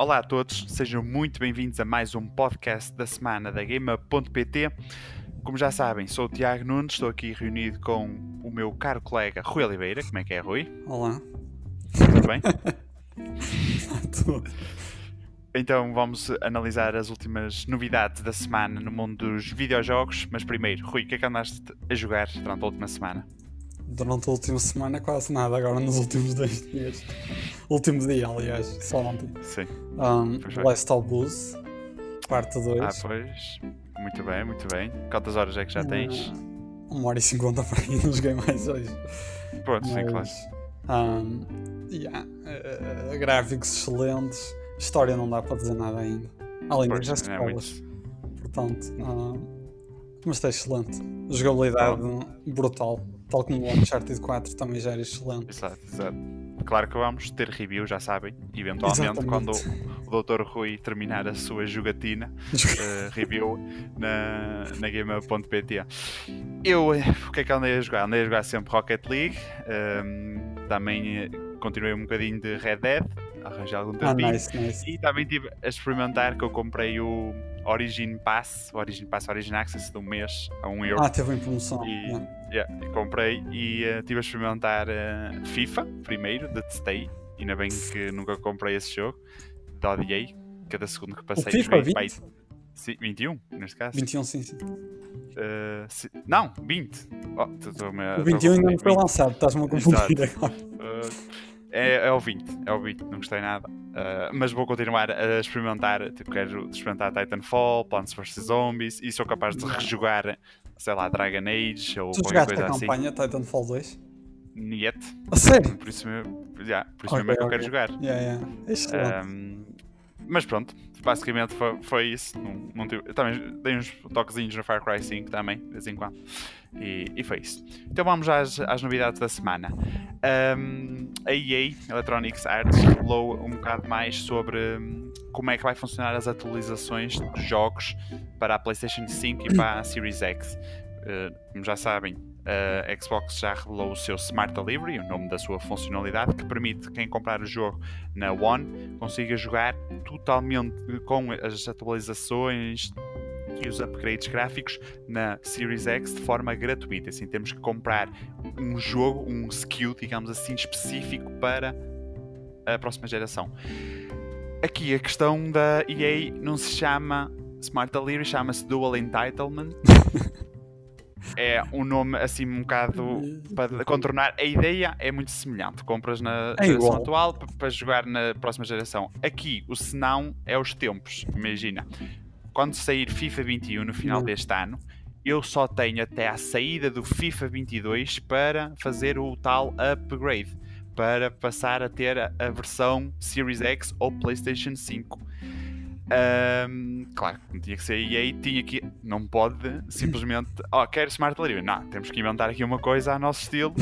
Olá a todos, sejam muito bem-vindos a mais um podcast da semana da Gamer.pt. Como já sabem, sou o Tiago Nunes, estou aqui reunido com o meu caro colega Rui Oliveira. Como é que é, Rui? Olá. Tudo bem? Então vamos analisar as últimas novidades da semana no mundo dos videojogos. Mas primeiro, Rui, o que é que andaste a jogar durante a última semana? Durante a última semana, quase nada. Agora, nos últimos dois dias. Último dia, aliás, só ontem. Sim. Um. Last of Us, parte 2. Ah, pois. Muito bem, muito bem. Quantas horas é que já tens? Uma hora e cinquenta para aí, não joguei mais hoje. Pronto, sim, claro. Um, yeah, eh, gráficos excelentes. História não dá para dizer nada ainda. Além Pois, das é escolas. Portanto, ah, mas está excelente. Jogabilidade brutal. Tal como o Uncharted 4 também já era excelente. Exato, exato. Claro que vamos ter review, já sabem, eventualmente, Exatamente. quando o Dr. Rui terminar a sua jogatina, eh, review na, na Gamer.pt. Eu, eh, o que é que andei a jogar? Andei a jogar sempre Rocket League, ehm, também eh, continuei um bocadinho de Red Dead, arranjei algum ah, tempinho. nice, nice. E também estive a experimentar que eu comprei o Origin Pass, o Origin Pass Origin Access de um mês a um euro. Ah, teve em promoção. E- yeah. Yeah, comprei e eh, estive a experimentar eh, FIFA primeiro, detestei. Ainda bem que nunca comprei esse jogo. Da odiei. Cada segundo que passei FIFA joguei 20? pai- Sim, 21, neste caso. 21, sim, sim. Eh, se- Não, 20. Oh, tô- O tô a 21 ainda não foi lançado, estás-me a confundir agora. Uh, é, é o 20, é o 20, não gostei nada. Uh, mas vou continuar a experimentar. Tipo, quero experimentar Titanfall, Plants vs Zombies e sou capaz de rejogar, sei lá, Dragon Age ou Tu qualquer coisa a assim. campanha Titanfall 2? Niet. A sério? Por isso mesmo, yeah, por isso Ok, mesmo é que eu quero jogar. Yeah, yeah. Um, mas pronto, basicamente foi, foi isso. Não, não tive- também dei uns toquezinhos no Far Cry 5 também, de vez em quando. E, e foi isso. Então vamos às, às novidades da semana. Um, a EA, Electronics Arts, falou um bocado mais sobre hum, como é que vai funcionar as atualizações dos jogos para a PlayStation 5 e para a Series X. Uh, como já sabem, a Xbox já revelou o seu Smart Delivery, o nome da sua funcionalidade, que permite quem comprar o jogo na One consiga jogar totalmente com as atualizações e os upgrades gráficos na Series X de forma gratuita. Assim, temos que comprar um jogo, um skill, digamos assim, específico para a próxima geração. Aqui a questão da EA não se chama Smart Delivery, chama-se Dual Entitlement. é um nome assim um bocado para contornar. A ideia é muito semelhante. Compras na É geração igual. atual para jogar na próxima geração. Aqui, o senão é os tempos. Imagina, quando sair FIFA 21 no final Hum. deste ano, eu só tenho até à saída do FIFA 22 para fazer o tal upgrade. Para passar a ter a, a versão Series X ou PlayStation 5. Ahm, claro, não tinha que ser EA, tinha que. Não pode simplesmente. Oh, quero Smart Delivery. Não, temos que inventar aqui uma coisa a nosso estilo.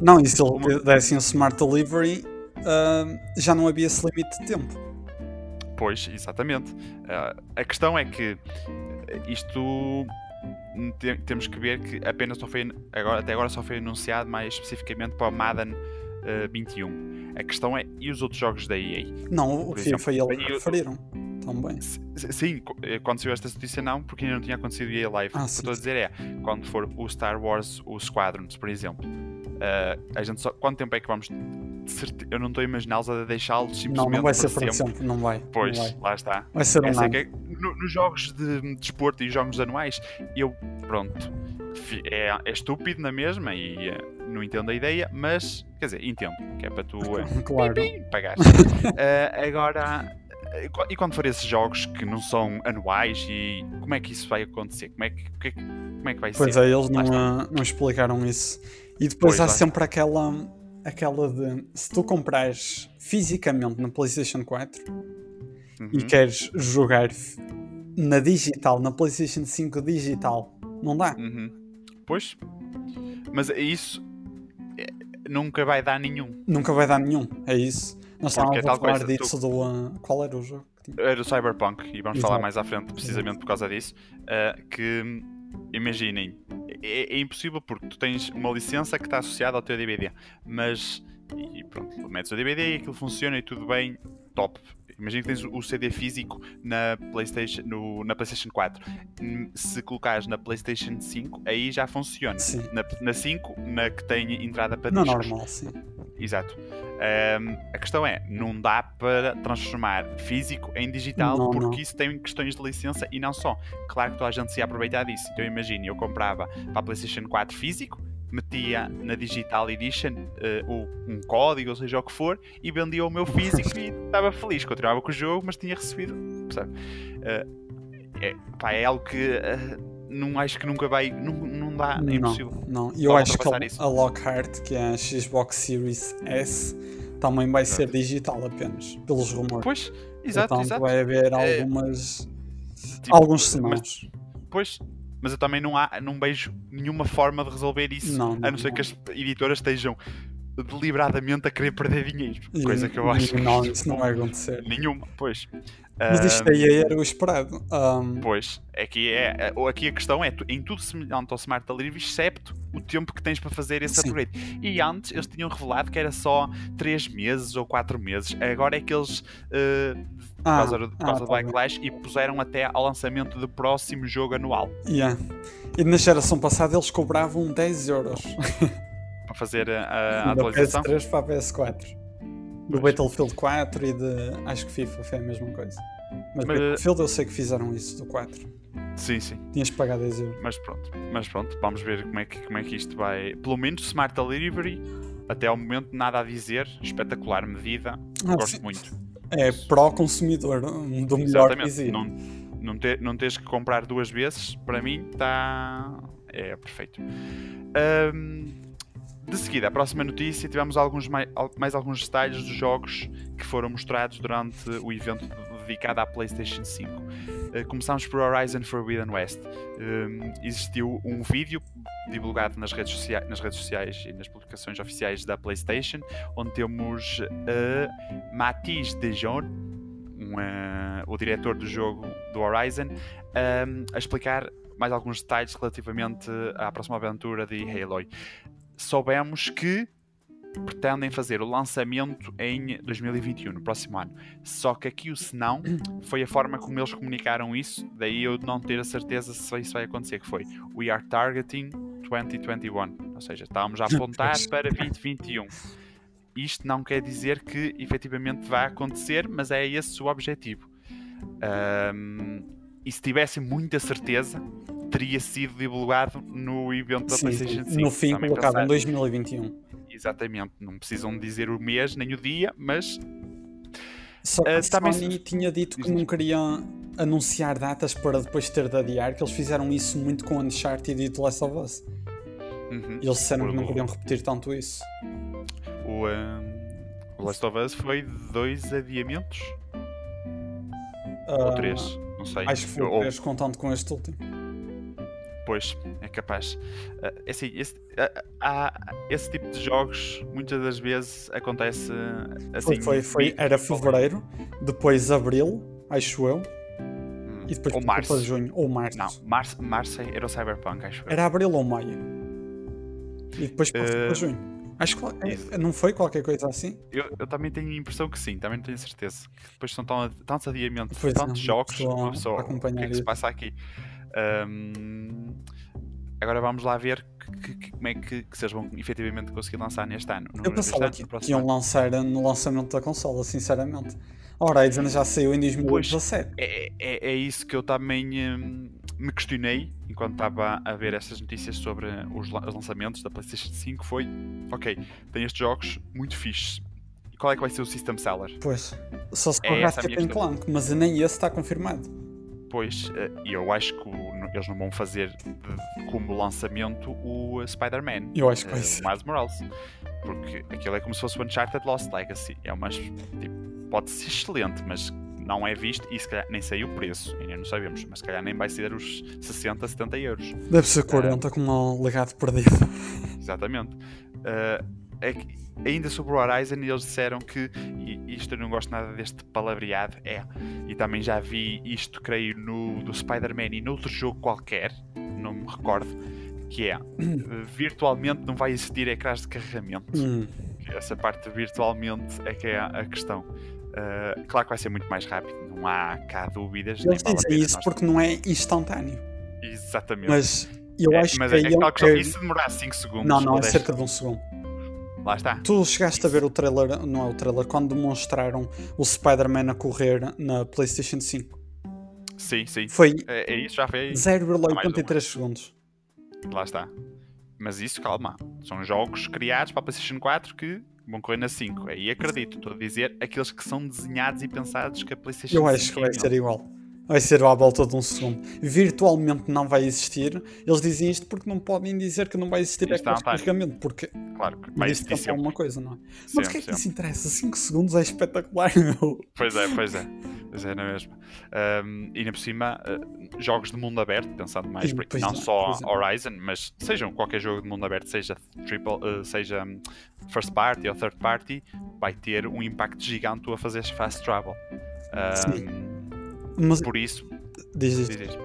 Não, e se ele uma- desse um Smart Delivery, já não havia esse limite de tempo. Pois, exatamente. Ah, a questão é que isto te- temos que ver que apenas só foi agora, até agora só foi anunciado mais especificamente para o Madden eh, 21. A questão é, e os outros jogos da EA? Não, o Por FIFA e exemplo, ele eu- referiram. Também. Sim, quando saiu esta notícia não, porque ainda não tinha acontecido EA Live. Ah, o que estou a dizer é, quando for o Star Wars, o Squadrons, por exemplo, ah, a gente só, quanto tempo é que vamos... de certe- Eu não estou a imaginá-los a deixá-los simplesmente Não, não vai por ser para sempre. Não vai. Pois, Não vai. lá está. vai ser um é ano. que é- no- nos jogos de desporto e jogos anuais, eu, pronto, é, é estúpido na mesma e eh, não entendo a ideia, mas, quer dizer, entendo, que é para tu eh, Claro. pim. Eh, agora, e quando for esses jogos que não são anuais, e como é que isso vai acontecer? Como é que, que- como é que vai Pois ser? é, eles não, não explicaram isso. E depois Pois, há lá sempre aquela, aquela de se tu comprares fisicamente na PlayStation 4 e Uhum, queres jogar na digital, na PlayStation 5 digital, não dá. uhum. Pois, mas isso eh, nunca vai dar nenhum. Nunca vai dar nenhum. É isso. Nós é estávamos a falar coisa, disso do. ah, qual era o jogo? Era o Cyberpunk, e vamos Exato. falar mais à frente precisamente por causa disso. uh, que imaginem, é, é impossível porque tu tens uma licença que está associada ao teu DVD, mas e pronto, metes o DVD e aquilo funciona e tudo bem. top. Imagina que tens o CD físico na PlayStation, no, na PlayStation 4. Hum, Se colocares na PlayStation 5, aí já funciona. Sim. Na, na 5, na que tem entrada para Não discos. normal, sim. Exato. Ahm, a questão é, não dá para transformar físico em digital Não, porque não. isso tem questões de licença e não só. Claro que toda a gente se ia aproveitar disso. Então imagina, eu comprava para a PlayStation 4 físico, metia na Digital Edition o- um código, ou seja o que for, e vendia o meu físico e estava feliz. Continuava com o jogo, mas tinha recebido. Eh, é, pá, é algo que eh, não acho que nunca vai. Não, não dá, é não, impossível. não. E eu acho que a, a Lockhart, que é a Xbox Series S, também vai ser digital apenas, pelos rumores. Pois, exato, Portanto, exato. vai haver É, algumas. Tipo, alguns mas- sinais. Pois, mas eu também não, há, não vejo nenhuma forma de resolver isso, Não, a não, não ser não. que as editoras estejam deliberadamente a querer perder dinheiro. Coisa que eu acho que Não, isso não vai acontecer. nenhuma, pois. Mas isto Ah, aí era o esperado. Um, Pois, aqui, é, é- aqui a questão é em tudo semelhante ao Smart Delivery, excepto o tempo que tens para fazer esse Sim. upgrade. E antes eles tinham revelado que era só 3 meses ou 4 meses. Agora é que eles, eh, por ah, causa, do- por ah, causa do tá. Backlash, e puseram até ao lançamento do próximo jogo anual Yeah. E na geração passada eles cobravam 10 euros para fazer a, a atualização. PS3 para a PS4. Do. Battlefield 4 e de. Acho que FIFA foi a mesma coisa. Mas, Mas- Battlefield eu sei que fizeram isso do 4. Sim, sim. Tinhas que pagar 10 euros. Mas pronto, mas pronto, vamos ver como é que, como é que isto vai. Pelo menos Smart Delivery, até ao momento nada a dizer. Espetacular medida, Ah, gosto sim. muito. É pró-consumidor, um, do melhor que Exatamente. existe. Não, não, ter, não teres que comprar duas vezes, para mim está. É perfeito. Ahm, de seguida, a próxima notícia, tivemos alguns mai- al- mais, alguns detalhes dos jogos que foram mostrados durante o evento dedicado à PlayStation 5. Uh, começamos por Horizon Forbidden West. Um, existiu um vídeo divulgado nas redes, socia- nas redes sociais e nas publicações oficiais da PlayStation, onde temos uh, Matisse Dejon, um, uh, o diretor do jogo do Horizon, um, a explicar mais alguns detalhes relativamente à próxima aventura de Aloy. Soubemos que pretendem fazer o lançamento em 2021, no próximo ano. Só que aqui o senão foi a forma como eles comunicaram isso, daí eu não ter a certeza se isso vai acontecer, que foi We are targeting 2021, ou seja, estávamos a apontar para 2021. Isto não quer dizer que efetivamente vai acontecer, mas é esse o objetivo. Ahm, e se tivesse muita certeza, teria sido divulgado no evento da Sim, PlayStation 5. no fim Também colocavam pensar- 2021. Exatamente, não precisam dizer o mês nem o dia, mas Só que a também se- Sony tinha dito que não diz. queria anunciar datas para depois ter de adiar, que eles fizeram isso muito com Uncharted e The Last of Us. uhum, E eles disseram que não queriam repetir tanto isso. o, ahm, o Last of Us foi dois adiamentos ou Ah, três, não sei. Acho que foi Ou- três, contando com este último. Pois, é capaz. É assim, esse, ah, há- esse tipo de jogos muitas das vezes acontece assim. Foi, foi, foi- era fevereiro, depois abril, acho eu, Hum, e depois ou passou março. junho, ou março. Não, março, março era o Cyberpunk, acho eu. Era abril ou maio. E depois passou Eh, para junho. Acho que é, isso. não foi qualquer coisa assim? Eu, eu também tenho a impressão que sim, também não tenho certeza. Depois são tão, tantos adiamentos, Pois tantos é, jogos, estou a- uma pessoa, o que é que se passa aqui? Ahm, agora vamos lá ver que- que- como é que, que vocês vão efetivamente conseguir lançar neste ano. No, Eu pensava ano, que, iam lançar no lançamento da consola, sinceramente. A Horizon já saiu em 2017. É, é, é isso que eu também hum, me questionei enquanto estava a ver essas notícias sobre os, os lançamentos da PlayStation 5. Foi, ok, tem estes jogos muito fixes. E qual é que vai ser o System Seller? Pois. Só se É for minha Ratchet. Clank, mas nem esse está confirmado. Pois, eh, e eu acho que eles não vão fazer como lançamento o eh, Spider-Man. Eu acho que vai eh, ser. o Miles Morales. Porque aquilo é como se fosse o Uncharted Lost Legacy. É uma. Tipo, pode ser excelente, mas não é visto e se calhar nem sei o preço. Ainda não sabemos, mas se calhar nem vai ser os 60, 70 euros. Deve ser 40 com um legado perdido. Exatamente. Eh, é que ainda sobre o Horizon, eles disseram que, e isto eu não gosto nada deste palavreado, é, e também já vi isto, creio, no do Spider-Man e noutro jogo qualquer, não me recordo, que é, virtualmente não vai existir ecrãs de carregamento. Hum, Essa parte virtualmente é que é a questão. Uh, claro que vai ser muito mais rápido, não há cá dúvidas. Eles vale dizem isso porque não é instantâneo. Exatamente. Mas eu é, acho mas que. É, é é... Se demorar 5 segundos? Não, não, é cerca de um segundo. Lá está. Tu chegaste a ver o trailer, não é o trailer, quando demonstraram o Spider-Man a correr na PlayStation 5. Sim, sim. Foi é, é isso, já foi 0,83 segundos. Lá está. Mas isso, calma. São jogos criados para a PlayStation 4 que vão correr na 5. Aí acredito. Estou a dizer aqueles que são desenhados e pensados que a PlayStation 5. Eu acho que vai ser igual vai ser à volta de um segundo. Virtualmente não vai existir. Eles dizem isto porque não podem dizer que não vai existir é carregamento, porque claro, vai existir é sempre. uma coisa, não é? Sempre, Mas o que é que isso interessa? 5 segundos é espetacular, meu. Pois é, pois é. Pois é, não é mesmo? Um, e ainda por cima, uh, jogos de mundo aberto, pensando mais por, não é, só é. Horizon, mas sejam qualquer jogo de mundo aberto, seja triple, uh, seja um, first party ou third party, vai ter um impacto gigante a fazer fast travel. Um, Sim. Mas... Por isso. Diz isto. Diz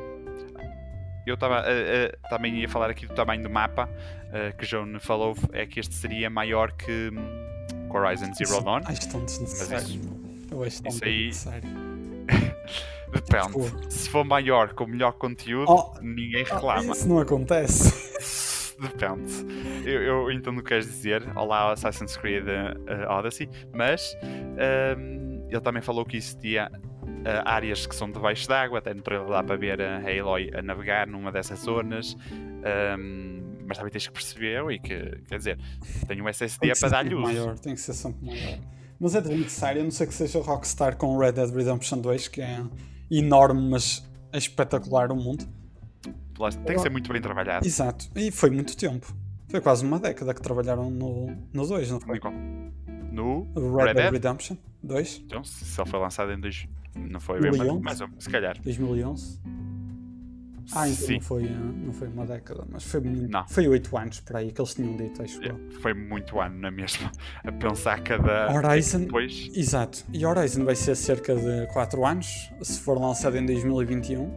Eu estava uh, uh, também ia falar aqui do tamanho do mapa uh, que João falou, é que este seria maior que, um, Horizon Zero Dawn. Acho tão desnecessário. Isso, Eu acho tão isso aí... desnecessário. Depende. Desculpa. Se for maior com melhor conteúdo, oh, ninguém reclama. Oh, isso não acontece. Depende. Eu, eu, entendo o que queres dizer. Olá, Assassin's Creed Odyssey. Mas um, ele também falou que existia uh, áreas que são debaixo d'água, até no trailer dá para ver a Aloy a navegar numa dessas zonas. Um, mas também tens que perceber e que, quer dizer, tenho um SSD para dar-lhe uso. Maior, tem que ser sempre maior. Mas é desnecessário, a não ser que seja o Rockstar com Red Dead Redemption 2, que é enorme, mas é espetacular o mundo. Tem que ser muito bem trabalhado. Exato, e foi muito tempo. Foi quase uma década que trabalharam no, no 2, não foi? No Red, Red Dead Redemption 2. Então, se ele foi lançado em 2, não foi bem, mas, mas se calhar. 2011. Ah, então Sim. não foi, não foi uma década, mas foi muito, não. foi 8 anos por aí que eles tinham dito, acho yeah, Foi muito ano, na mesma. A pensar cada. Horizon. Depois... Exato. E Horizon vai ser cerca de 4 anos, se for lançado em 2021.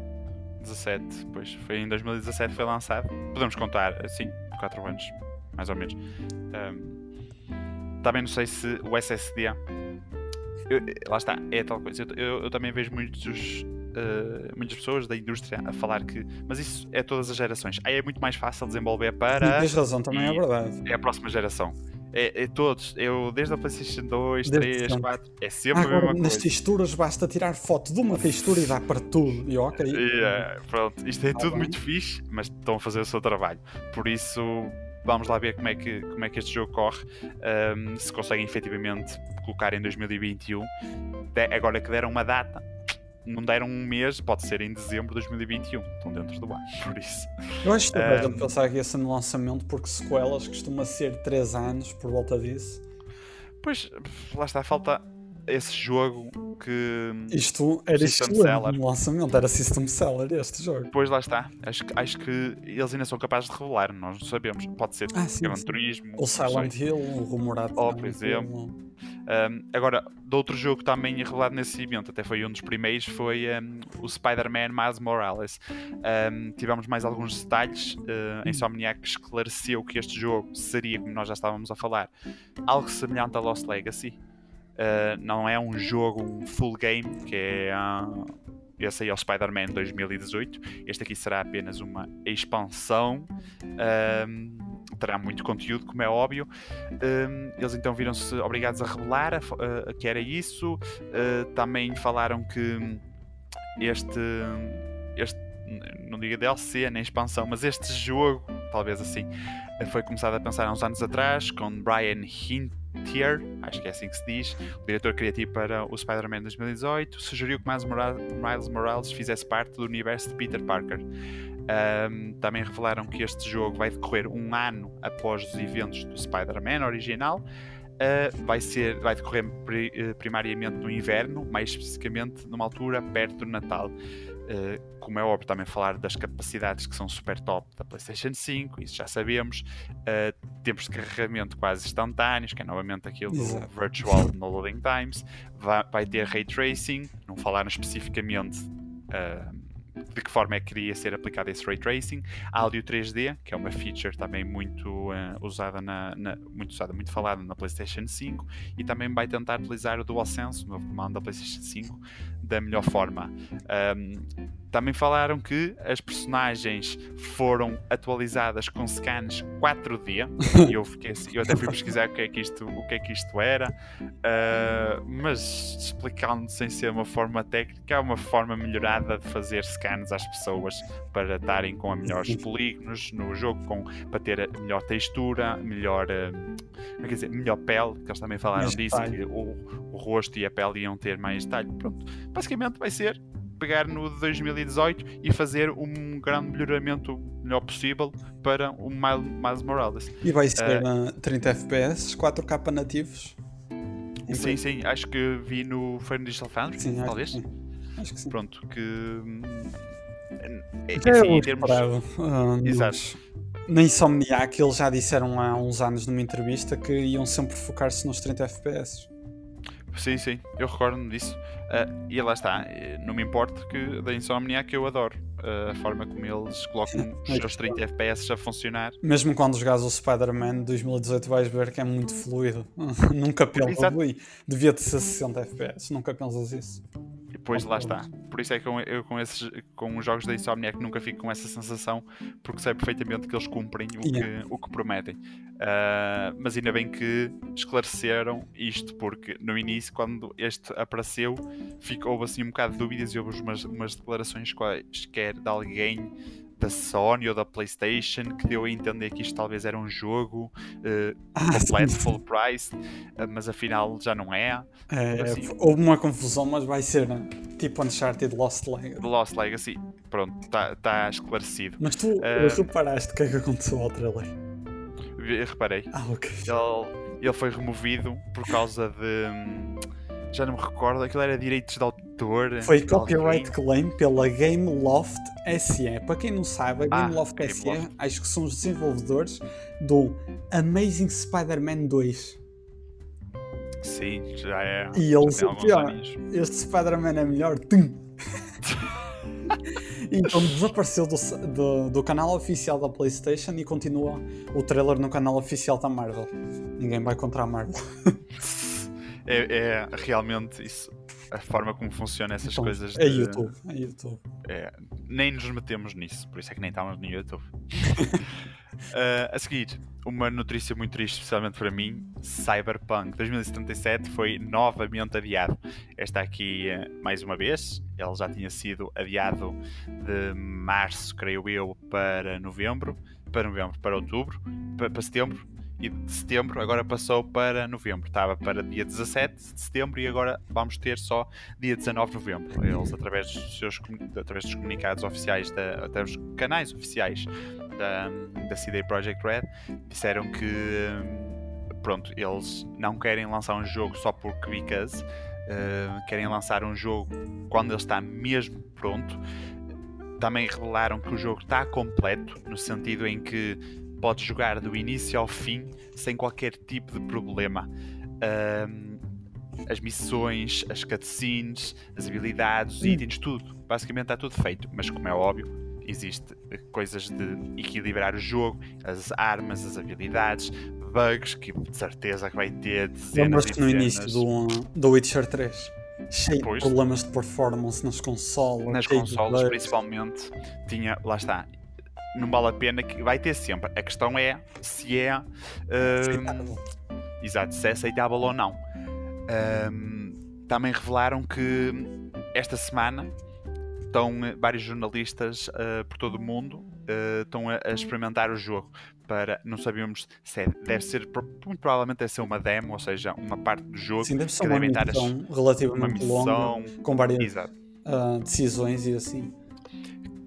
17, pois foi em 2017 foi lançado. Podemos contar assim, 4 anos, mais ou menos. Um, também não sei se o SSD eu, lá está, é tal coisa. Eu, eu, eu também vejo muitos, uh, muitas pessoas da indústria a falar que, mas isso é todas as gerações. Aí é muito mais fácil desenvolver para. Tens razão, também é verdade. É a próxima geração. É, é, todos, eu desde a PlayStation 2, desde 3, 4, é sempre Agora, a mesma nas coisa. texturas basta tirar foto de uma textura e dá para tudo. E ok. Yeah, pronto, isto é ah, tudo bem. muito fixe, mas estão a fazer o seu trabalho. Por isso, vamos lá ver como é que, como é que este jogo corre, um, se conseguem efetivamente colocar em 2021. De, agora que deram uma data, não deram um mês, pode ser em dezembro de 2021. Estão dentro do ano, por isso. Eu acho que é um, pensar que ser no lançamento, porque sequelas costuma ser 3 anos por volta disso. Pois, lá está, falta esse jogo que. Isto era excelente no lançamento, era System Seller este jogo. Pois lá está. Acho, acho que eles ainda são capazes de revelar, nós não sabemos. Pode ser ah, sim, Gran Turismo. O Silent Hill, o rumorado. Oh, por exemplo. Um, agora, de outro jogo também revelado nesse evento, até foi um dos primeiros, foi um, o Spider-Man Miles Morales. Um, tivemos mais alguns detalhes. Uh, a Insomniac esclareceu que este jogo seria, como nós já estávamos a falar, algo semelhante a Lost Legacy. Uh, não é um jogo um full game, que é uh, esse aí é o Spider-Man 2018. Este aqui será apenas uma expansão. terá muito conteúdo, como é óbvio. eles então viram-se obrigados a revelar uh, que era isso. também falaram que este, este não digo DLC nem expansão, mas este jogo, talvez assim, foi começado a pensar há uns anos atrás com Brian Hint Tier, acho que é assim que se diz, o diretor criativo para o Spider-Man 2018, sugeriu que Miles Morales fizesse parte do universo de Peter Parker. Um, também revelaram que este jogo vai decorrer um ano após os eventos do Spider-Man original. Uh, vai, ser, vai decorrer pri, uh, primariamente no inverno, mais especificamente numa altura perto do Natal. Uh, como é óbvio, também falar das capacidades que são super top da PlayStation 5, isso já sabemos. Uh, tempos de carregamento quase instantâneos, que é novamente aquilo Exato. do Virtual No Loading Times. Vai, vai, ter Ray Tracing, não falaram especificamente uh, de que forma é que queria ser aplicado esse ray tracing, áudio 3D, que é uma feature também muito uh, usada na, na, muito usada, muito falada na PlayStation 5, e também vai tentar utilizar o DualSense, o novo comando da PlayStation 5, da melhor forma. Um, também falaram que as personagens foram atualizadas com scans 4D. e eu, fiquei, assim, eu até fui pesquisar o que é que isto, o que é que isto era, uh, mas explicando sem ser uma forma técnica, é uma forma melhorada de fazer scans às pessoas para estarem com a melhores polígonos no jogo, com, para ter a melhor textura, melhor, uh, quer dizer, melhor pele, que eles também falaram disso, que o, o rosto e a pele iam ter mais detalhe. Pronto, basicamente vai ser pegar no de 2018 e fazer um grande melhoramento melhor possível para o Miles Morales. E vai ser uh, 30 FPS, 4K nativos. Sim, sim, acho que vi no. Foi no Digital Foundry, sim, talvez. Acho que, acho que sim. Pronto, que. Hum, é, é assim, em termos. Uh, Exato. Na Insomniac eles já disseram há uns anos numa entrevista que iam sempre focar-se nos 30 FPS. Sim, sim, eu recordo-me disso. Uh, e lá está, não me importa que da Insomniac eu adoro uh, a forma como eles colocam os seus 30 FPS a funcionar. Mesmo quando jogas o Spider-Man 2018 vais ver que é muito fluido. nunca pensas, devia ter 60 FPS, nunca pensas isso. Depois lá está. Por isso é que eu, eu, com, esses, com os jogos da Insomniac nunca fico com essa sensação, porque sei perfeitamente que eles cumprem o, yeah. que, o que prometem. Uh, mas ainda bem que esclareceram isto, porque no início, quando este apareceu, ficou, houve assim um bocado de dúvidas e houve umas, umas declarações quaisquer de alguém da Sony ou da PlayStation que deu a entender que isto talvez era um jogo uh, completo, full price, uh, mas afinal já não é. é assim, houve uma confusão, mas vai ser né? tipo Uncharted Lost Legacy. Lost Legacy, pronto, está tá esclarecido. Mas tu, uh, tu paraste o que é que aconteceu ao trailer? Reparei. Ah, ok. Ele, ele foi removido por causa de. Já não me recordo, aquilo era direitos de autor. Foi copyright claim pela Game Loft SE. Para quem não sabe, a Game ah, Loft Game SE acho que são os desenvolvedores do Amazing Spider-Man 2. Sim, já é. E eles, pior, este Spider-Man é melhor. Então desapareceu do, do, do, canal oficial da PlayStation e continua o trailer no canal oficial da Marvel. Ninguém vai contra a Marvel. é, é realmente isso a forma como funcionam essas então, coisas. É de... YouTube, é YouTube. É, nem nos metemos nisso, por isso é que nem estamos no YouTube. uh, a seguir, uma notícia muito triste, especialmente para mim: Cyberpunk 2077 foi novamente adiado. Esta aqui, uh, mais uma vez, ele já tinha sido adiado de março, creio eu, para novembro, para novembro, para outubro, para, para setembro e de setembro agora passou para novembro. Estava para dia 17 de setembro e agora vamos ter só dia 19 de novembro. Eles, através dos, seus, através dos comunicados oficiais, da, através dos canais oficiais da, da CD Projekt Red, disseram que pronto, eles não querem lançar um jogo só porque because, uh, querem lançar um jogo quando ele está mesmo pronto. Também revelaram que o jogo está completo, no sentido em que podes jogar do início ao fim sem qualquer tipo de problema. Um, as missões, as cutscenes, as habilidades, os itens, tudo. Basicamente está tudo feito. Mas como é óbvio, existe coisas de equilibrar o jogo, as armas, as habilidades, bugs que de certeza que vai ter dezenas e no início do, do Witcher 3 cheio pois. de problemas de performance nas consoles. Nas consoles, principalmente, tinha, lá está, não vale a pena que vai ter sempre. A questão é se é uh, exato, se é aceitável ou não. Uh, também revelaram que esta semana estão vários jornalistas uh, por todo o mundo uh, estão a, a, experimentar o jogo para não sabemos se é, deve ser muito provavelmente deve ser uma demo ou seja uma parte do jogo Sim, deve ser uma missão relativamente uma missão, longa com várias uh, decisões e assim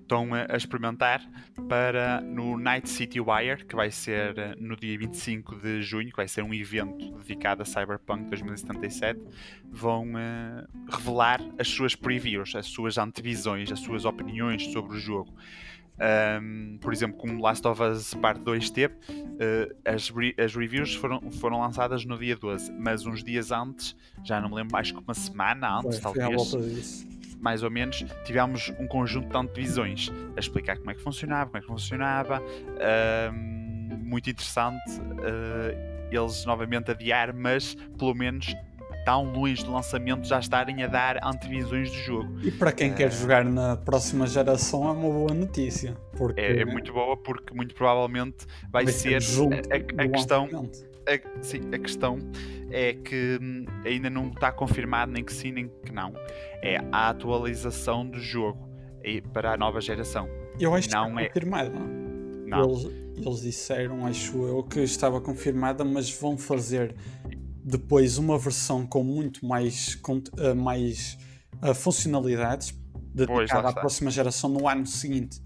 estão a, experimentar para no Night City Wire, que vai ser eh, no dia 25 de junho, que vai ser um evento dedicado a Cyberpunk 2077, vão uh, revelar as suas previews, as suas antevisões, as suas opiniões sobre o jogo. Um, por exemplo, como Last of Us Part 2 teve, uh, as, re as reviews foram, foram lançadas no dia 12, mas uns dias antes, já não me lembro, acho que uma semana antes, foi, talvez. Mais ou menos, tivemos um conjunto de divisões a explicar como é que funcionava, como é que funcionava. Uh, muito interessante uh, eles novamente adiar, mas pelo menos tão longe do lançamento já estarem a dar antevisões do jogo. E para quem quer jogar na próxima geração é uma boa notícia. Porque é, é muito boa porque muito provavelmente vai, vai ser, ser a, a, a questão. A, sim, a questão é que hum, ainda não está confirmado nem que sim nem que não. É a atualização do jogo para a nova geração. Eu acho não que está é confirmada. Não. Eles, eles disseram, acho eu, que estava confirmada, mas vão fazer depois uma versão com muito mais, com, uh, mais uh, funcionalidades dedicada à próxima geração no ano seguinte.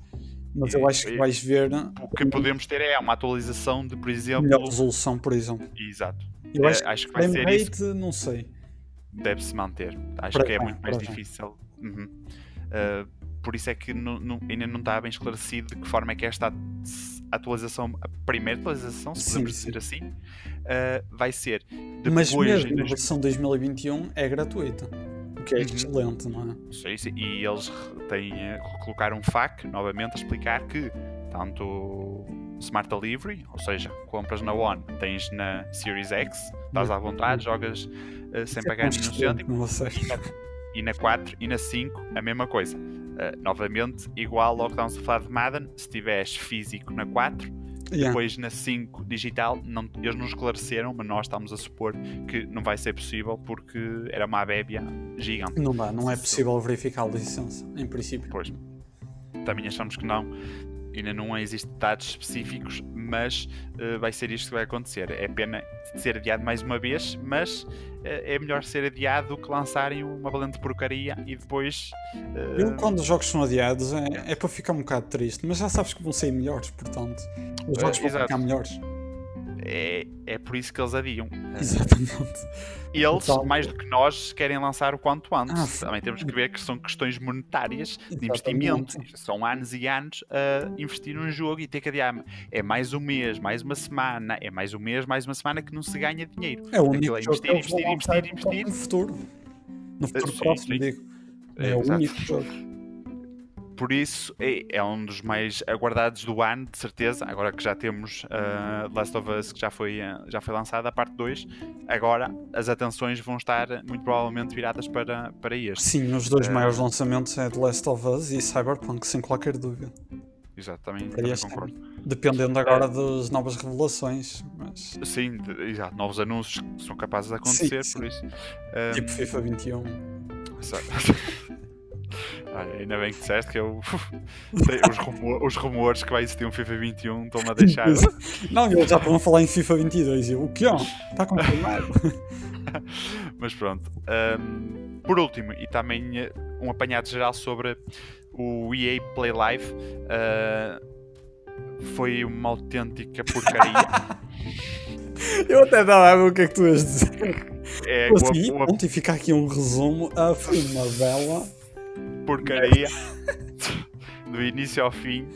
Mas e, eu acho que vais ver. O que podemos ter é uma atualização de, por exemplo. Melhor resolução, por exemplo. Exato. Eu acho, é, acho que vai ser rate, isso. não sei. Deve-se manter. Acho para que é muito mais difícil. Uhum. Uh, por isso é que não, não, ainda não está bem esclarecido de que forma é que esta atualização, a primeira atualização, se podemos dizer assim, uh, vai ser. Depois, Mas mesmo a versão 2021 é gratuita. O que é uhum. excelente, não é? Sim. E eles têm, colocaram um FAQ novamente a explicar que tanto Smart Delivery, ou seja, compras na One, tens na Series X, estás à vontade, jogas uh, sem é pagar nenhum cêntimo. E na 4 e na 5 a mesma coisa. Uh, novamente, igual ao que estamos a falar de Madden, se tiveres físico na 4, yeah. depois na 5 digital, não, eles não esclareceram, mas nós estamos a supor que não vai ser possível porque era uma bébia gigante. Não dá, não é possível verificar a licença, em princípio. Pois, também achamos que não ainda não existem dados específicos, mas uh, vai ser isto que vai acontecer. É pena ser adiado mais uma vez, mas uh, é melhor ser adiado do que lançarem uma valente porcaria e depois. Uh... Eu, quando os jogos são adiados, é, é para ficar um bocado triste, mas já sabes que vão sair melhores, portanto, os jogos vão ficar melhores é, é por isso que eles adiam. Exatamente. Eles, mais do que nós, querem lançar o quanto antes. Ah, Também temos que ver que são questões monetárias de investimento. São anos e anos a investir num jogo e ter que adiar. É mais um mês, mais uma semana, é mais um mês, mais uma semana que não se ganha dinheiro. É o único é investir, investir, investir, investir, No futuro. No futuro sim, próximo, sim. digo. É, é o único jogo por isso é, é, um dos mais aguardados do ano, de certeza. Agora que já temos uh, Last of Us, que já foi, uh, já foi lançada, a parte 2, agora as atenções vão estar muito provavelmente viradas para, para este. Sim, os dois uh, maiores lançamentos é The Last of Us e Cyberpunk, sem qualquer dúvida. Exatamente, também concordo. Dependendo agora das novas revelações. Mas... Sim, de, exato, novos anúncios que são capazes de acontecer, sim, sim. por isso. Tipo FIFA 21. Olha, ainda bem que disseste que eu. os, rumor, os, rumores que vai existir um FIFA 21 estão-me a deixar. Não, eles já estão a falar em FIFA 22. E eu, o que é? Está confirmado. Mas pronto. Um, por último, e também eh, um apanhado geral sobre o EA Play Live. Uh, foi uma autêntica porcaria. Eu até dava a ver o que é que tu ias dizer. É, assim, uma... e ficar aqui um resumo. A foi uma bela porcaria do início ao fim.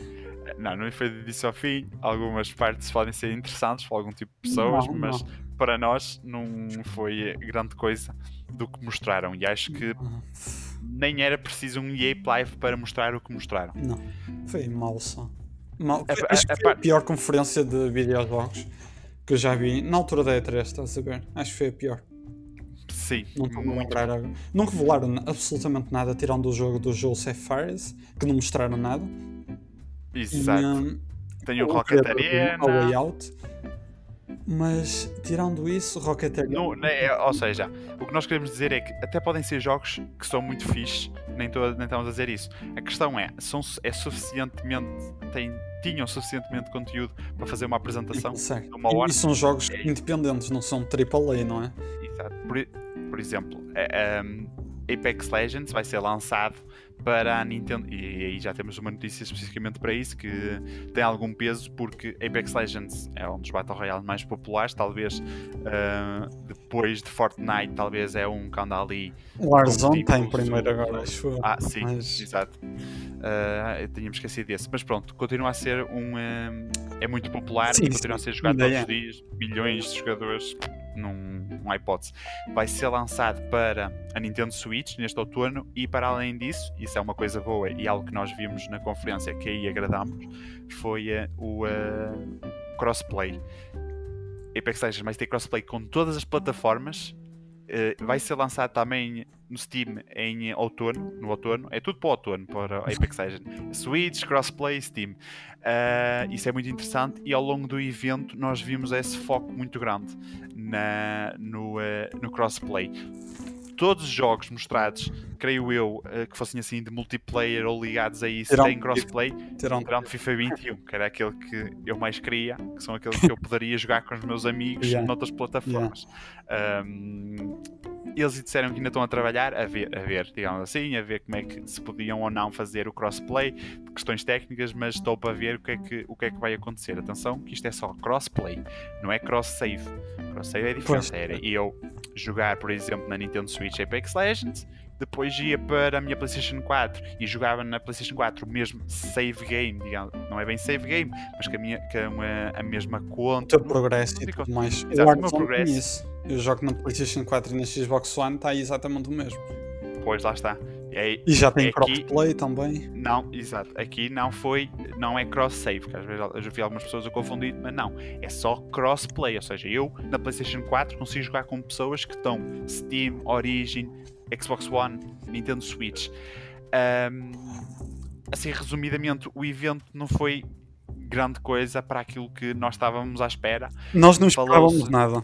Não, não foi do início ao fim. Algumas partes podem ser interessantes para algum tipo de pessoas, não, mas não. para nós não foi grande coisa do que mostraram. E acho que nem era preciso um EA Live para mostrar o que mostraram. Não, foi mal só. Mal. A, acho que foi a pior conferência de videojogos que eu já vi na altura da E3, estás a ver? Acho que foi a pior. Sim, não estou a lembrar agora. Não revelaram absolutamente nada, tirando o jogo do Joseph Fares, que não mostraram nada. Exato. E, um, Tem o Rocket Arena. O Way Out. Mas, tirando isso, Rocket Arena. é, ou seja, o que nós queremos dizer é que até podem ser jogos que são muito fixes, nem, tô, nem estamos a dizer isso. A questão é, são, é suficientemente. Têm, tinham suficientemente conteúdo para fazer uma apresentação de uma hora. E são jogos é. independentes, não são AAA, não é? Exato. Por, por exemplo, um, Apex Legends vai ser lançado para a Nintendo, e aí já temos uma notícia especificamente para isso, que tem algum peso, porque Apex Legends é um dos Battle Royale mais populares, talvez uh, depois de Fortnite, talvez é um que anda ali. Warzone tipo, tem primeiro agora, acho Ah, sim, mas... exato. Uh, eu tinha-me esquecido desse, mas pronto, continua a ser um. é muito popular, sim, continua sim. a ser jogado todos os dias, milhões de jogadores num, numa hipótese. Vai ser lançado para a Nintendo Switch neste outono e para além disso, isso é uma coisa boa e algo que nós vimos na conferência que aí agradamos, foi uh, o uh, crossplay. Apex Legends vai ter crossplay com todas as plataformas. Uh, vai ser lançado também no Steam em outono, no outono, é tudo para o outono, para Apex Legends. Switch, crossplay, Steam. Uh, isso é muito interessante e ao longo do evento nós vimos esse foco muito grande na, no, uh, no crossplay todos os jogos mostrados, creio eu, uh, que fossem assim de multiplayer ou ligados a isso, têm crossplay, terão, terão de FIFA 21, que era aquele que eu mais queria, que são aqueles que eu poderia jogar com os meus amigos yeah. noutras plataformas. Yeah. Um, eles disseram que ainda estão a trabalhar, a ver, a ver, digamos assim, a ver como é que se podiam ou não fazer o crossplay, questões técnicas, mas estou para ver o que é que, o que, é que vai acontecer. Atenção, que isto é só crossplay, não é cross-save. Cross-save é diferente. Era eu jogar, por exemplo, na Nintendo Switch Apex Legends, depois ia para a minha PlayStation 4 e jogava na PlayStation 4 o mesmo save game, digamos, não é bem save game, mas que a, minha, que a, a mesma conta. O teu progresso e tudo mais. Exato, o meu progresso. Eu jogo na PlayStation 4 e na Xbox One, está exatamente o mesmo. Pois lá está. É, e já tem é crossplay também? Não, exato. Aqui não foi, não é cross-save, que às vezes eu já vi algumas pessoas a confundir, mas não. É só crossplay, ou seja, eu na PlayStation 4 consigo jogar com pessoas que estão Steam, Origin, Xbox One, Nintendo Switch. Um, assim, resumidamente, o evento não foi grande coisa para aquilo que nós estávamos à espera. Nós não esperávamos nada.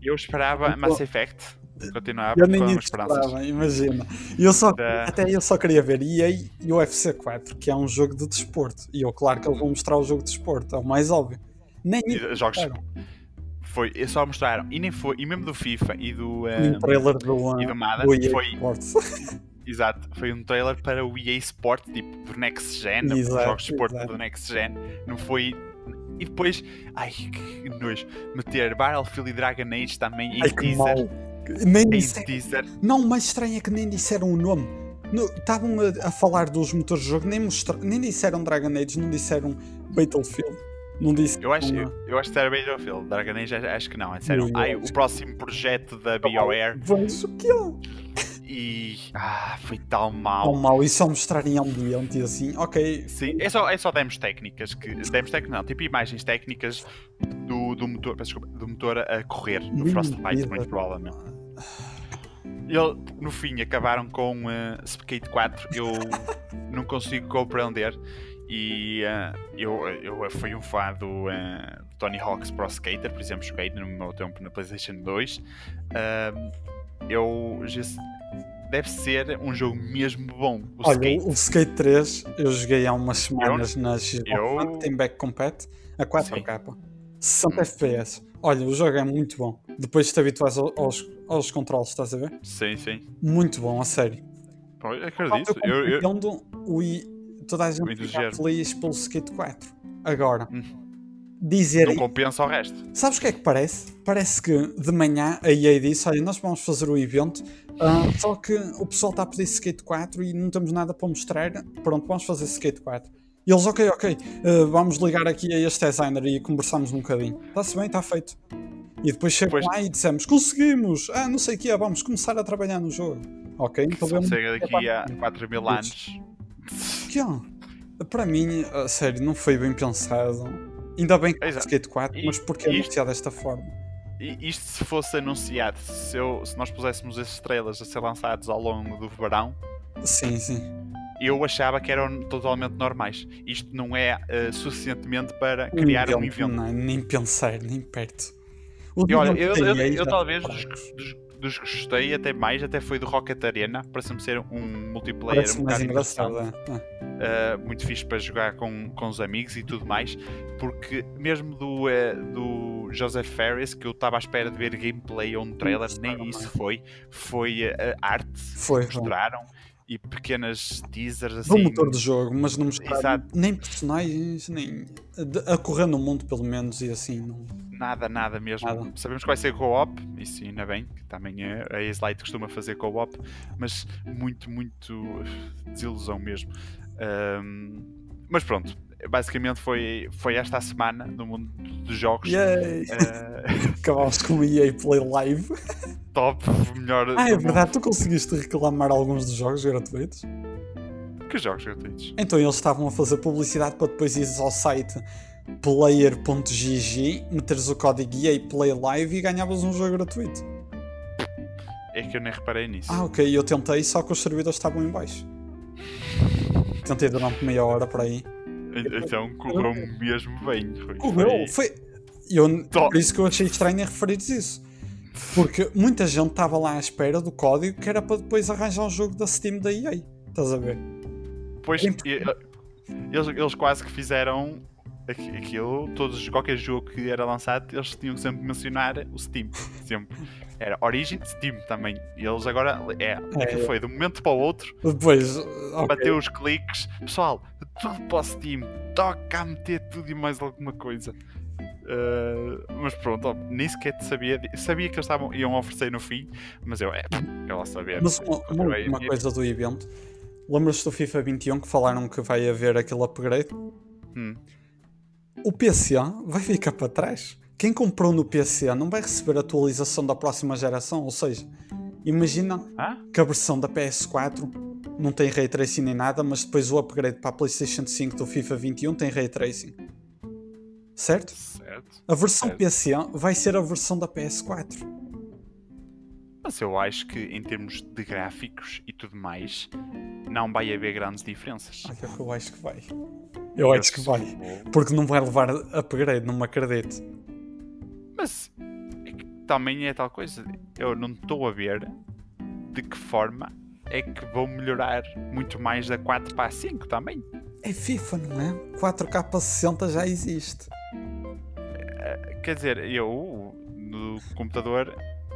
Eu esperava Mass Effect. Continuava eu nem esperava, imagina. Eu só, da... Até eu só queria ver EA e o UFC 4, que é um jogo de desporto. E eu, claro que eles vão mostrar o jogo de desporto, é o mais óbvio. Nem jogos foi, só mostraram, e nem foi, e mesmo do FIFA e do, um, trailer do, e do do foi, Exato, foi um trailer para o EA Sport, tipo, do Next Gen, exato, jogos de esporte do Next Gen, não foi e depois, ai que nojo, meter Battlefield e Dragon Age também em ai, teaser. Nem disser... teaser. Não, o mais estranho é que nem disseram o nome. Estavam a, a, falar dos motores de jogo, nem, mostra... nem disseram Dragon Age, não disseram Battlefield. Não disse. Eu acho, eu, eu acho que era Battlefield. Dragon Age acho que não. Disseram, ai, o próximo projeto da BioWare. Vejo o que é. E. Ah, foi tão mal. Tão mal. E só mostrar em ambiente e assim, ok. Sim, é só, é só demos técnicas. Que, demos técnicas, não, tipo imagens técnicas do, do, motor, desculpa, do motor a correr, do Frostbite, muito provavelmente. Ele, no fim, acabaram com uh, Skate 4. Eu não consigo compreender. E uh, eu, eu fui um fã do uh, Tony Hawk's Pro Skater, por exemplo, joguei no meu tempo na PlayStation 2. Uh, eu deve ser um jogo mesmo bom. O Olha, Skate. o Skate 3 eu joguei há umas semanas eu, na Xbox eu... tem back compete a 4K. 60 hum. FPS. Olha, o jogo é muito bom. Depois te habituas aos, aos controles, estás a ver? Sim, sim. Muito bom, a sério. Pô, acredito. Eu, eu, eu... O, toda a gente fica feliz pelo Skate 4. Agora, hum. dizer. Não compensa o resto. Sabes o que é que parece? Parece que de manhã a EA disse: Olha, nós vamos fazer o evento Uh, só que o pessoal está a pedir Skate 4 e não temos nada para mostrar. Pronto, vamos fazer Skate 4. E eles, ok, ok, uh, vamos ligar aqui a este designer e conversamos um bocadinho. Está-se bem, está feito. E depois chegamos lá e dissemos: conseguimos! Ah, não sei o que, vamos começar a trabalhar no jogo. Ok, então vemos. Chega daqui a 4 mil anos. Que, ó, para mim, a sério, não foi bem pensado. Ainda bem que Exato. Skate 4, mas porque é anunciado desta forma? isto se fosse anunciado, se, eu, se nós puséssemos esses trailers a ser lançados ao longo do verão, sim, sim. Eu achava que eram totalmente normais. Isto não é uh, suficientemente para criar um, um evento. Não, nem pensar, nem perto. e olha, eu, eu, eu, eu talvez dos, dos, que gostei até mais, até foi do Rocket Arena, parece-me ser um multiplayer um bocado engraçado. Uh, muito fixe para jogar com, com os amigos e tudo mais, porque mesmo do, uh, do Joseph Ferris, que eu estava à espera de ver gameplay ou um trailer, nem isso foi. Foi a arte foi, que mostraram e pequenas teasers assim. Do motor do jogo, mas não mostraram nem personagens, nem a correr no mundo, pelo menos, e assim. Não... Nada, nada mesmo. Nada. Sabemos que vai ser co-op, isso ainda bem, que também é, a Slide costuma fazer co-op, mas muito, muito desilusão mesmo. Um, mas pronto, basicamente foi, foi esta semana no mundo dos jogos. Uh... Acabámos com o EA Play Live. Top, melhor. Ah, é verdade, mundo. tu conseguiste reclamar alguns dos jogos gratuitos? Que jogos gratuitos? Então eles estavam a fazer publicidade para depois ires ao site player.gg, meteres o código EA Play Live e ganhavas um jogo gratuito. É que eu nem reparei nisso. Ah, ok, eu tentei, só que os servidores estavam em baixo. Tentei durante meia hora por aí. Então correu mesmo bem, Rui. Correu, foi. Eu, por isso que eu achei estranho referir isso. Porque muita gente estava lá à espera do código que era para depois arranjar um jogo da Steam da EA. Estás a ver? Pois, eles, eles quase que fizeram aquilo, todos, qualquer jogo que era lançado, eles tinham que sempre mencionar o Steam. Sempre. Era Origin, Steam também. E eles agora, é, é, foi de um momento para o outro. Depois, okay. bateu os cliques. Pessoal, tudo para o Steam. Toca a meter tudo e mais alguma coisa. Uh, mas pronto, ó, nem sequer sabia. Sabia que eles estavam, iam oferecer no fim, mas eu, é, eu lá saber. Mas uma, uma, uma coisa do evento. Lembras-te do FIFA 21 que falaram que vai haver aquele upgrade? Hum o PC vai ficar para trás. Quem comprou no PC não vai receber a atualização da próxima geração, ou seja, imagina ah? que a versão da PS4 não tem ray tracing nem nada, mas depois o upgrade para a PlayStation 5 do FIFA 21 tem ray tracing. Certo? Certo. A versão certo. PC vai ser a versão da PS4. Mas eu acho que em termos de gráficos e tudo mais, não vai haver grandes diferenças. Olha, eu acho que vai. Eu, eu acho que vai. Porque não vai levar upgrade, não me acredito. Mas é também é tal coisa. Eu não estou a ver de que forma é que vão melhorar muito mais da 4 para a 5 também. É FIFA, não é? 4K 60 já existe. Eh, quer dizer, eu no computador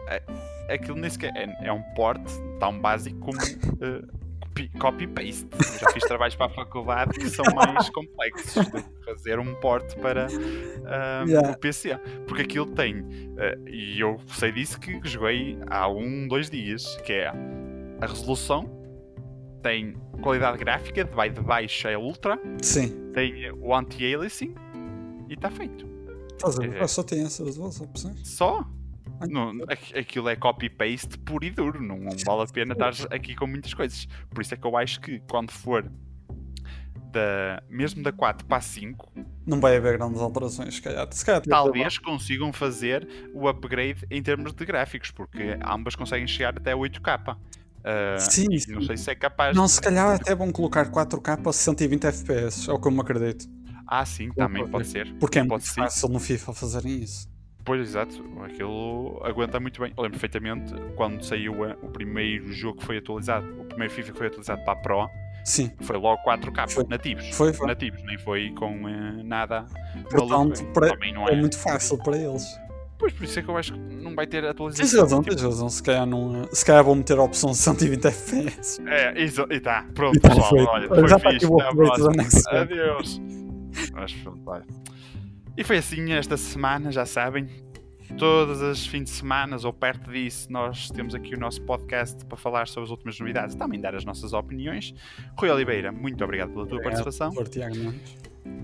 é, aquilo nem sequer é, é um port tão básico como uh, copy-paste. Já fiz trabalhos para a faculdade que são mais complexos do que fazer um port para uh, yeah. o PC. Porque aquilo tem, uh, e eu sei disso que joguei há um, dois dias, que é a resolução, tem qualidade gráfica, vai de baixo a ultra, Sim. tem o anti-aliasing e está feito. Estás a ver? É, só tem essas duas opções. Só? Não, aquilo é copy-paste puro e duro, não, não vale a pena estar aqui com muitas coisas. Por isso é que eu acho que quando for da, mesmo da 4 para a 5, não vai haver grandes alterações, se calhar. Se calhar talvez consigam fazer o upgrade em termos de gráficos, porque ambas conseguem chegar até 8K. Uh, sim, sim. Não sei se é capaz. Não, se calhar até vão colocar 4K a 120 FPS, é o que eu me acredito. Ah, sim, também pode ser. Porque é pode muito fácil no FIFA fazerem isso. Pois, exato. Aquilo aguenta muito bem. Eu lembro perfeitamente quando saiu o primeiro jogo que foi atualizado, o primeiro FIFA que foi atualizado para a Pro. Sim. Foi logo 4K, foi. nativos. Foi, foi. Nativos, nem foi com uh, nada. Portanto, para... é, é muito fácil para eles. Pois, por isso é que eu acho que não vai ter atualização. Tens razão, tens razão. Se calhar, não, se calhar vão meter a opção de 120 FPS. É, isso, e tá. Pronto, tá, pessoal. Olha, foi Já está aqui o upgrade Adeus. Mas pronto, vai. E foi assim esta semana, já sabem. Todas as fins de semana ou perto disso, nós temos aqui o nosso podcast para falar sobre as últimas novidades e também dar as nossas opiniões. Rui Oliveira, muito obrigado pela tua obrigado participação.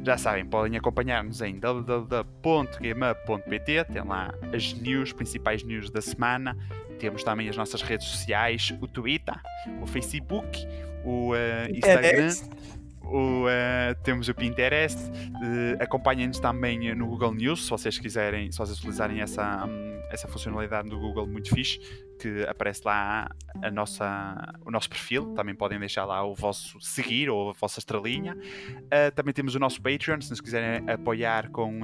Já sabem, podem acompanhar-nos em www.gameup.pt, tem lá as news, principais news da semana. Temos também as nossas redes sociais, o Twitter, o Facebook, o uh, Instagram o, uh, temos o Pinterest, uh, acompanhem-nos também no Google News, se vocês quiserem, se vocês utilizarem essa, um, essa funcionalidade do Google muito fixe, que aparece lá a nossa, o nosso perfil, também podem deixar lá o vosso seguir ou a vossa estrelinha. Uh, também temos o nosso Patreon, se nos quiserem apoiar com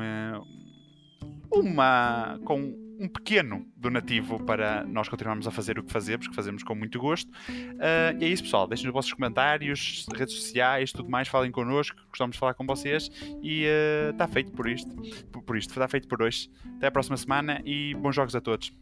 uma com um pequeno donativo para nós continuarmos a fazer o que fazemos, que fazemos com muito gosto. Uh, e é isso, pessoal. Deixem os vossos comentários, redes sociais, tudo mais. Falem connosco, gostamos de falar com vocês. E está ah, uh, feito por isto. Por, por isto, está feito por hoje. Até a próxima semana e bons jogos a todos.